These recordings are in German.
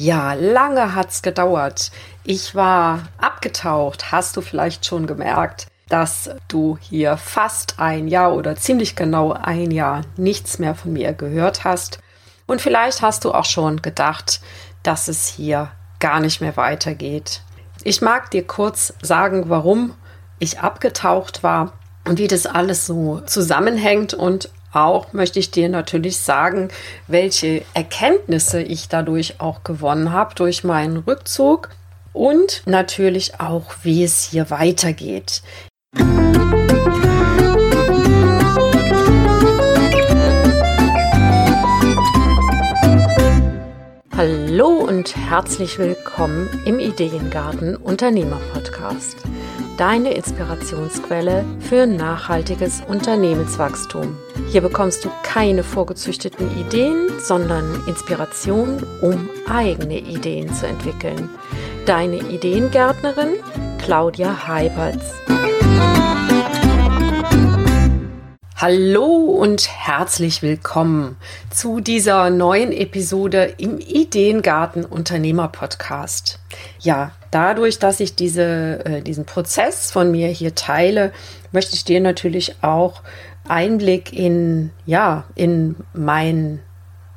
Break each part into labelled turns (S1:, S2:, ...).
S1: Ja, lange hat's gedauert. Ich war abgetaucht, hast du vielleicht schon gemerkt, dass du hier fast ein Jahr oder ziemlich genau ein Jahr nichts mehr von mir gehört hast. Und vielleicht hast du auch schon gedacht, dass es hier gar nicht mehr weitergeht. Ich mag dir kurz sagen, warum ich abgetaucht war und wie das alles so zusammenhängt und auch möchte ich dir natürlich sagen, welche Erkenntnisse ich dadurch auch gewonnen habe durch meinen Rückzug und natürlich auch, wie es hier weitergeht. Hallo und herzlich willkommen im Ideengarten Unternehmer Podcast deine Inspirationsquelle für nachhaltiges Unternehmenswachstum. Hier bekommst du keine vorgezüchteten Ideen, sondern Inspiration, um eigene Ideen zu entwickeln. Deine Ideengärtnerin Claudia Heiberts. Hallo und herzlich willkommen zu dieser neuen Episode im Ideengarten Unternehmer Podcast. Ja, dadurch, dass ich diese, äh, diesen Prozess von mir hier teile, möchte ich dir natürlich auch Einblick in, ja, in mein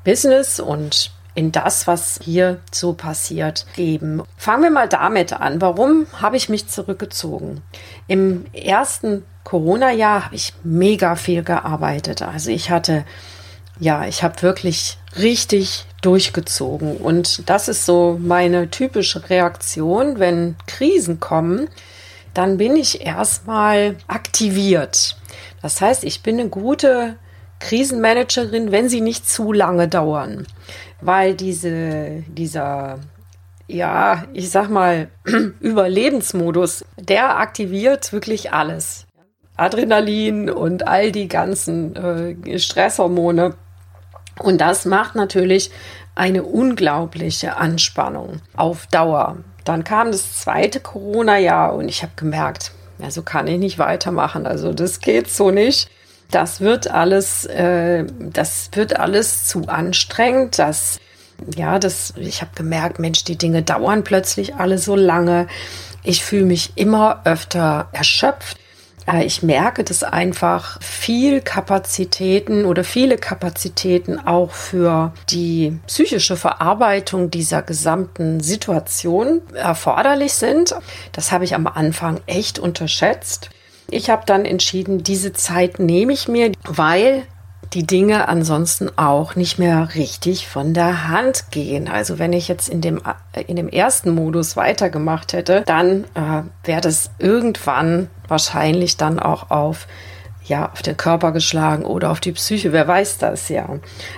S1: Business und in das, was hier so passiert, geben. Fangen wir mal damit an. Warum habe ich mich zurückgezogen? Im ersten Corona-Jahr habe ich mega viel gearbeitet. Also ich hatte, ja, ich habe wirklich richtig durchgezogen. Und das ist so meine typische Reaktion, wenn Krisen kommen, dann bin ich erstmal aktiviert. Das heißt, ich bin eine gute Krisenmanagerin, wenn sie nicht zu lange dauern, weil diese, dieser, ja, ich sag mal, Überlebensmodus, der aktiviert wirklich alles. Adrenalin und all die ganzen äh, Stresshormone und das macht natürlich eine unglaubliche Anspannung auf Dauer. Dann kam das zweite Corona-Jahr und ich habe gemerkt, ja, so kann ich nicht weitermachen. Also das geht so nicht. Das wird alles, äh, das wird alles zu anstrengend. Das, ja, das, ich habe gemerkt, Mensch, die Dinge dauern plötzlich alle so lange. Ich fühle mich immer öfter erschöpft. Äh, ich merke, dass einfach viel Kapazitäten oder viele Kapazitäten auch für die psychische Verarbeitung dieser gesamten Situation erforderlich sind. Das habe ich am Anfang echt unterschätzt. Ich habe dann entschieden, diese Zeit nehme ich mir, weil die Dinge ansonsten auch nicht mehr richtig von der Hand gehen. Also wenn ich jetzt in dem, in dem ersten Modus weitergemacht hätte, dann äh, wäre das irgendwann wahrscheinlich dann auch auf ja, auf den Körper geschlagen oder auf die Psyche, wer weiß das ja.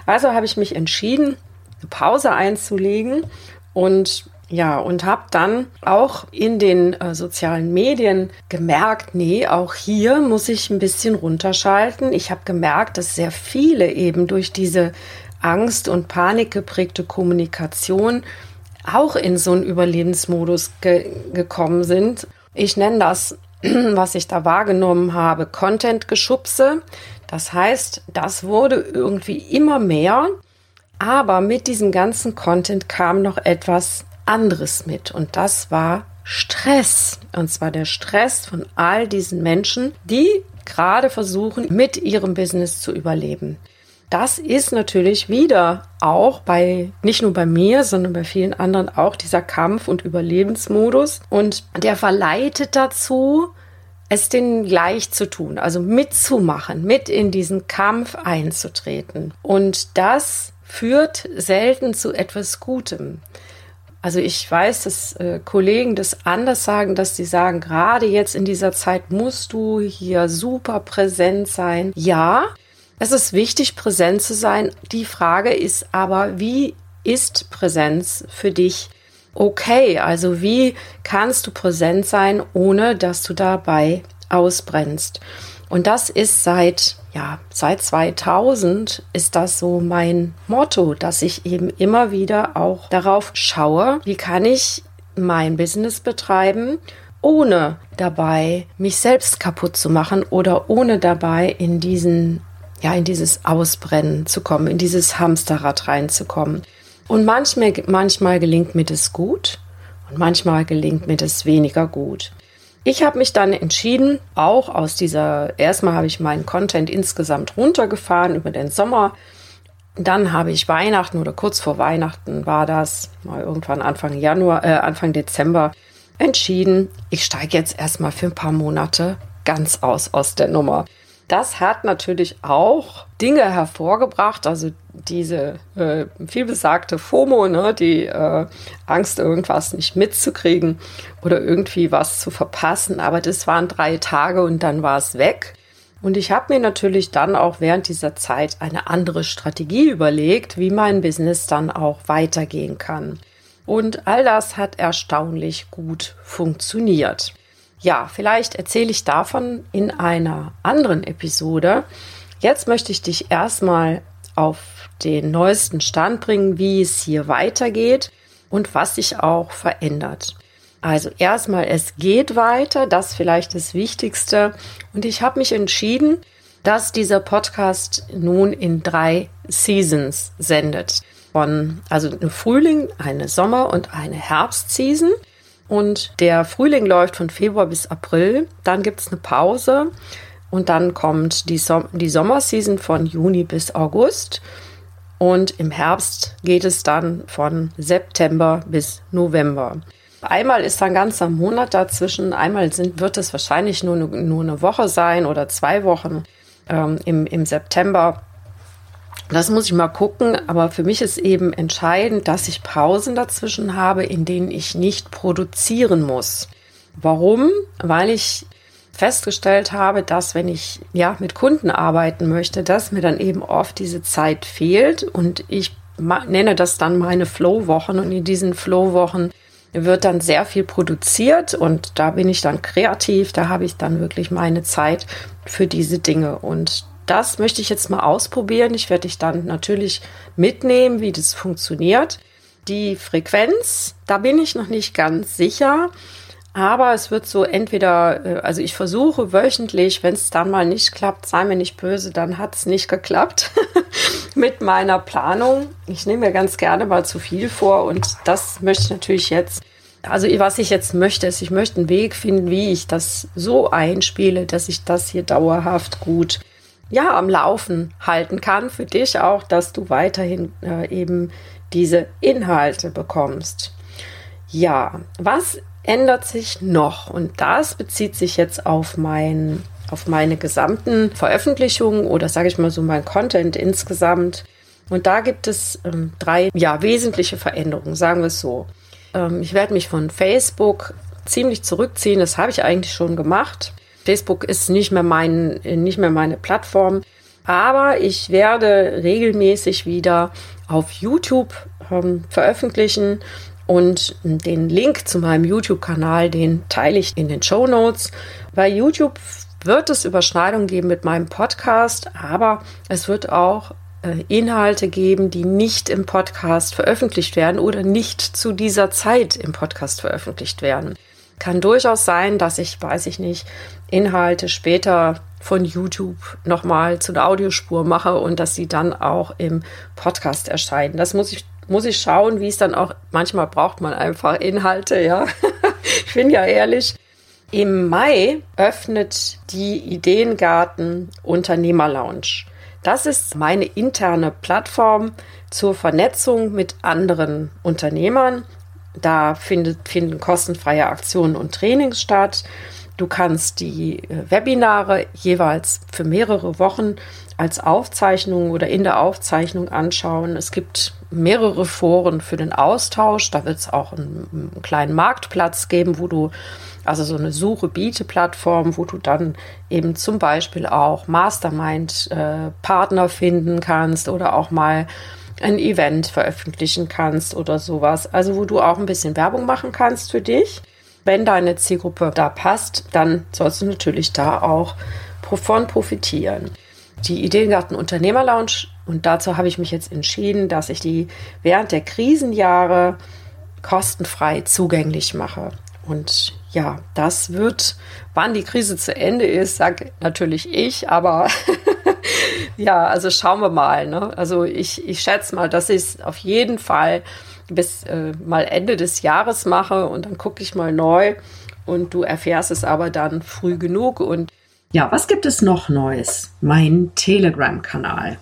S1: Also habe ich mich entschieden, eine Pause einzulegen und ja, und habe dann auch in den äh, sozialen Medien gemerkt, nee, auch hier muss ich ein bisschen runterschalten. Ich habe gemerkt, dass sehr viele eben durch diese Angst und Panik geprägte Kommunikation auch in so einen Überlebensmodus ge gekommen sind. Ich nenne das, was ich da wahrgenommen habe, Content-Geschubse. Das heißt, das wurde irgendwie immer mehr. Aber mit diesem ganzen Content kam noch etwas anderes mit und das war Stress. Und zwar der Stress von all diesen Menschen, die gerade versuchen, mit ihrem Business zu überleben. Das ist natürlich wieder auch bei, nicht nur bei mir, sondern bei vielen anderen auch dieser Kampf- und Überlebensmodus. Und der verleitet dazu, es denen gleich zu tun, also mitzumachen, mit in diesen Kampf einzutreten. Und das führt selten zu etwas Gutem. Also ich weiß, dass äh, Kollegen das anders sagen, dass sie sagen, gerade jetzt in dieser Zeit musst du hier super präsent sein. Ja, es ist wichtig, präsent zu sein. Die Frage ist aber, wie ist Präsenz für dich okay? Also wie kannst du präsent sein, ohne dass du dabei ausbrennst? Und das ist seit ja, seit 2000 ist das so mein Motto, dass ich eben immer wieder auch darauf schaue, wie kann ich mein Business betreiben, ohne dabei mich selbst kaputt zu machen oder ohne dabei in diesen ja, in dieses Ausbrennen zu kommen, in dieses Hamsterrad reinzukommen. Und manchmal, manchmal gelingt mir das gut und manchmal gelingt mir das weniger gut. Ich habe mich dann entschieden, auch aus dieser, erstmal habe ich meinen Content insgesamt runtergefahren über den Sommer. Dann habe ich Weihnachten oder kurz vor Weihnachten war das, mal irgendwann Anfang Januar, äh, Anfang Dezember, entschieden, ich steige jetzt erstmal für ein paar Monate ganz aus aus der Nummer. Das hat natürlich auch Dinge hervorgebracht, also diese äh, vielbesagte FOMO, ne, die äh, Angst, irgendwas nicht mitzukriegen oder irgendwie was zu verpassen. Aber das waren drei Tage und dann war es weg. Und ich habe mir natürlich dann auch während dieser Zeit eine andere Strategie überlegt, wie mein Business dann auch weitergehen kann. Und all das hat erstaunlich gut funktioniert. Ja, vielleicht erzähle ich davon in einer anderen Episode. Jetzt möchte ich dich erstmal auf den neuesten Stand bringen, wie es hier weitergeht und was sich auch verändert. Also erstmal, es geht weiter, das vielleicht das Wichtigste. Und ich habe mich entschieden, dass dieser Podcast nun in drei Seasons sendet. Von, also eine Frühling, eine Sommer- und eine Herbstseason. Und der Frühling läuft von Februar bis April. Dann gibt es eine Pause. Und dann kommt die, Som die Sommerseason von Juni bis August. Und im Herbst geht es dann von September bis November. Einmal ist ein ganzer Monat dazwischen. Einmal sind, wird es wahrscheinlich nur, nur eine Woche sein oder zwei Wochen ähm, im, im September. Das muss ich mal gucken, aber für mich ist eben entscheidend, dass ich Pausen dazwischen habe, in denen ich nicht produzieren muss. Warum? Weil ich festgestellt habe, dass wenn ich ja mit Kunden arbeiten möchte, dass mir dann eben oft diese Zeit fehlt und ich nenne das dann meine Flow-Wochen und in diesen Flow-Wochen wird dann sehr viel produziert und da bin ich dann kreativ, da habe ich dann wirklich meine Zeit für diese Dinge und das möchte ich jetzt mal ausprobieren. Ich werde dich dann natürlich mitnehmen, wie das funktioniert. Die Frequenz, da bin ich noch nicht ganz sicher. Aber es wird so entweder, äh, also ich versuche wöchentlich, wenn es dann mal nicht klappt, sei mir nicht böse, dann hat es nicht geklappt mit meiner Planung. Ich nehme mir ganz gerne mal zu viel vor und das möchte ich natürlich jetzt. Also was ich jetzt möchte, ist, ich möchte einen Weg finden, wie ich das so einspiele, dass ich das hier dauerhaft gut ja, am Laufen halten kann für dich auch, dass du weiterhin äh, eben diese Inhalte bekommst. Ja, was ändert sich noch? Und das bezieht sich jetzt auf mein auf meine gesamten Veröffentlichungen oder sage ich mal so mein Content insgesamt. Und da gibt es ähm, drei ja, wesentliche Veränderungen, sagen wir es so. Ähm, ich werde mich von Facebook ziemlich zurückziehen, das habe ich eigentlich schon gemacht. Facebook ist nicht mehr, mein, nicht mehr meine Plattform. Aber ich werde regelmäßig wieder auf YouTube ähm, veröffentlichen und den Link zu meinem YouTube-Kanal, den teile ich in den Show Notes. Bei YouTube wird es Überschneidungen geben mit meinem Podcast, aber es wird auch äh, Inhalte geben, die nicht im Podcast veröffentlicht werden oder nicht zu dieser Zeit im Podcast veröffentlicht werden. Kann durchaus sein, dass ich, weiß ich nicht, Inhalte später von YouTube nochmal zu einer Audiospur mache und dass sie dann auch im Podcast erscheinen. Das muss ich, muss ich schauen, wie es dann auch, manchmal braucht man einfach Inhalte, ja. ich bin ja ehrlich. Im Mai öffnet die Ideengarten Unternehmer Lounge. Das ist meine interne Plattform zur Vernetzung mit anderen Unternehmern da findet, finden kostenfreie Aktionen und Trainings statt. Du kannst die äh, Webinare jeweils für mehrere Wochen als Aufzeichnung oder in der Aufzeichnung anschauen. Es gibt mehrere Foren für den Austausch. Da wird es auch einen, einen, kleinen Marktplatz geben, wo du, also so eine Suche-Biete-Plattform, wo du dann eben zum Beispiel auch Mastermind-Partner äh, finden kannst oder auch mal ein Event veröffentlichen kannst oder sowas. Also wo du auch ein bisschen Werbung machen kannst für dich. Wenn deine Zielgruppe da passt, dann sollst du natürlich da auch von profitieren. Die Ideengarten Unternehmer Lounge und dazu habe ich mich jetzt entschieden, dass ich die während der Krisenjahre kostenfrei zugänglich mache. Und ja, das wird, wann die Krise zu Ende ist, sage natürlich ich, aber Ja, also schauen wir mal. Ne? Also ich, ich schätze mal, dass ich es auf jeden Fall bis äh, mal Ende des Jahres mache und dann gucke ich mal neu und du erfährst es aber dann früh genug. Und ja, was gibt es noch Neues? Mein Telegram-Kanal.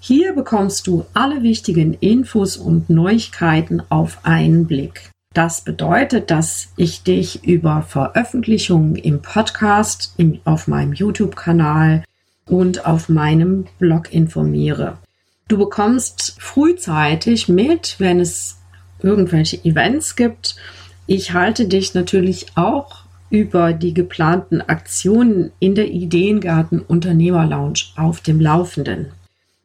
S1: Hier bekommst du alle wichtigen Infos und Neuigkeiten auf einen Blick. Das bedeutet, dass ich dich über Veröffentlichungen im Podcast, im, auf meinem YouTube-Kanal und auf meinem Blog informiere. Du bekommst frühzeitig mit, wenn es irgendwelche Events gibt. Ich halte dich natürlich auch über die geplanten Aktionen in der Ideengarten Unternehmer Lounge auf dem Laufenden.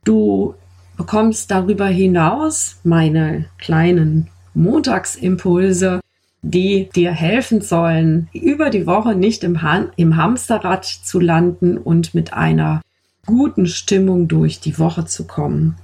S1: Du bekommst darüber hinaus meine kleinen Montagsimpulse, die dir helfen sollen, über die Woche nicht im, Han im Hamsterrad zu landen und mit einer guten Stimmung durch die Woche zu kommen.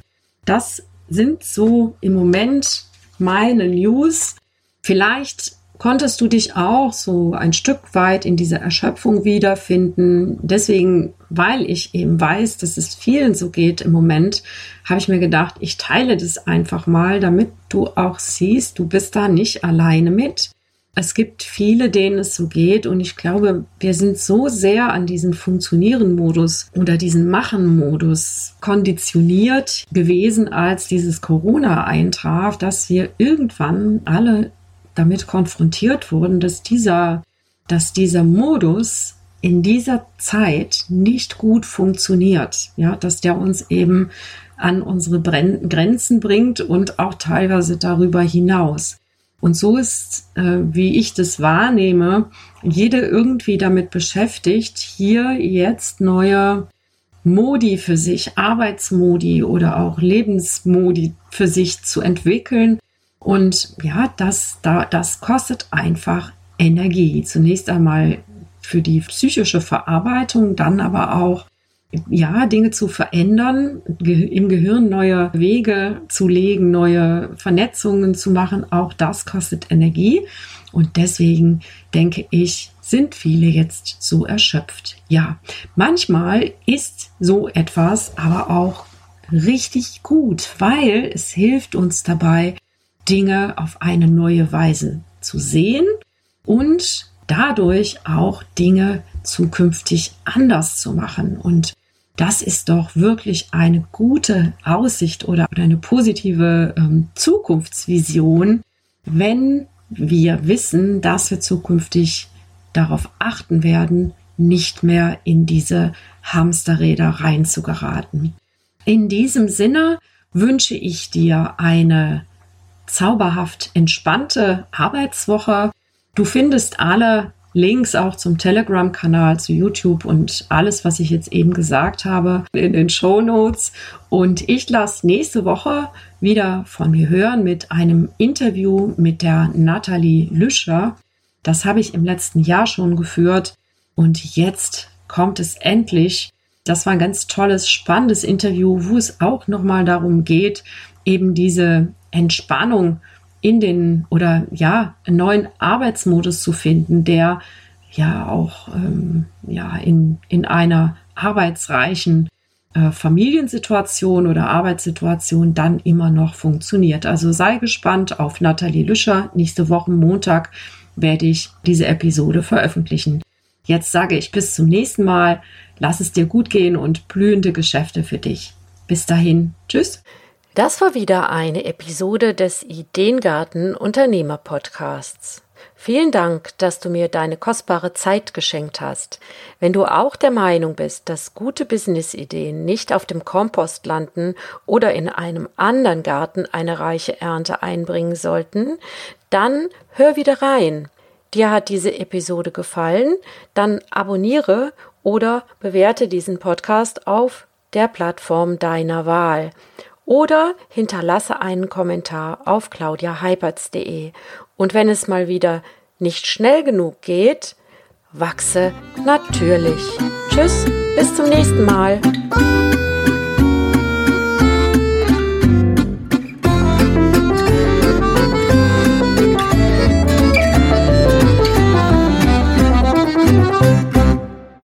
S1: Das sind so im Moment meine News. Vielleicht konntest du dich auch so ein Stück weit in dieser Erschöpfung wiederfinden. Deswegen, weil ich eben weiß, dass es vielen so geht im Moment, habe ich mir gedacht, ich teile das einfach mal, damit du auch siehst, du bist da nicht alleine mit. Es gibt viele, denen es so geht und ich glaube, wir sind so sehr an diesen Funktionieren-Modus oder diesen Machen-Modus konditioniert gewesen, als dieses Corona eintraf, dass wir irgendwann alle damit konfrontiert wurden, dass dieser, dass dieser Modus in dieser Zeit nicht gut funktioniert. Ja, dass der uns eben an unsere Grenzen bringt und auch teilweise darüber hinaus. Und so ist, äh, wie ich das wahrnehme, jede irgendwie damit beschäftigt, hier jetzt neue Modi für sich, Arbeitsmodi oder auch Lebensmodi für sich zu entwickeln, und ja, das, da, das kostet einfach Energie. Zunächst einmal für die psychische Verarbeitung, dann aber auch ja, Dinge zu verändern, im Gehirn neue Wege zu legen, neue Vernetzungen zu machen, auch das kostet Energie. Und deswegen denke ich, sind viele jetzt so erschöpft. Ja, manchmal ist so etwas aber auch richtig gut, weil es hilft uns dabei, Dinge auf eine neue Weise zu sehen und dadurch auch Dinge zukünftig anders zu machen. Und das ist doch wirklich eine gute Aussicht oder eine positive ähm, Zukunftsvision, wenn wir wissen, dass wir zukünftig darauf achten werden, nicht mehr in diese Hamsterräder reinzugeraten. In diesem Sinne wünsche ich dir eine zauberhaft entspannte Arbeitswoche. Du findest alle Links auch zum Telegram-Kanal, zu YouTube und alles, was ich jetzt eben gesagt habe, in den Show Notes. Und ich lasse nächste Woche wieder von mir hören mit einem Interview mit der Nathalie Lüscher. Das habe ich im letzten Jahr schon geführt und jetzt kommt es endlich. Das war ein ganz tolles, spannendes Interview, wo es auch nochmal darum geht, eben diese Entspannung in den oder ja, einen neuen Arbeitsmodus zu finden, der ja auch ähm, ja, in, in einer arbeitsreichen äh, Familiensituation oder Arbeitssituation dann immer noch funktioniert. Also sei gespannt auf Nathalie Lüscher. Nächste Woche Montag werde ich diese Episode veröffentlichen. Jetzt sage ich bis zum nächsten Mal. Lass es dir gut gehen und blühende Geschäfte für dich. Bis dahin. Tschüss.
S2: Das war wieder eine Episode des Ideengarten Unternehmer Podcasts. Vielen Dank, dass du mir deine kostbare Zeit geschenkt hast. Wenn du auch der Meinung bist, dass gute Businessideen nicht auf dem Kompost landen oder in einem anderen Garten eine reiche Ernte einbringen sollten, dann hör wieder rein. Dir hat diese Episode gefallen, dann abonniere oder bewerte diesen Podcast auf der Plattform deiner Wahl oder hinterlasse einen Kommentar auf claudiaheipertz.de. Und wenn es mal wieder nicht schnell genug geht, wachse natürlich. Tschüss, bis zum nächsten Mal.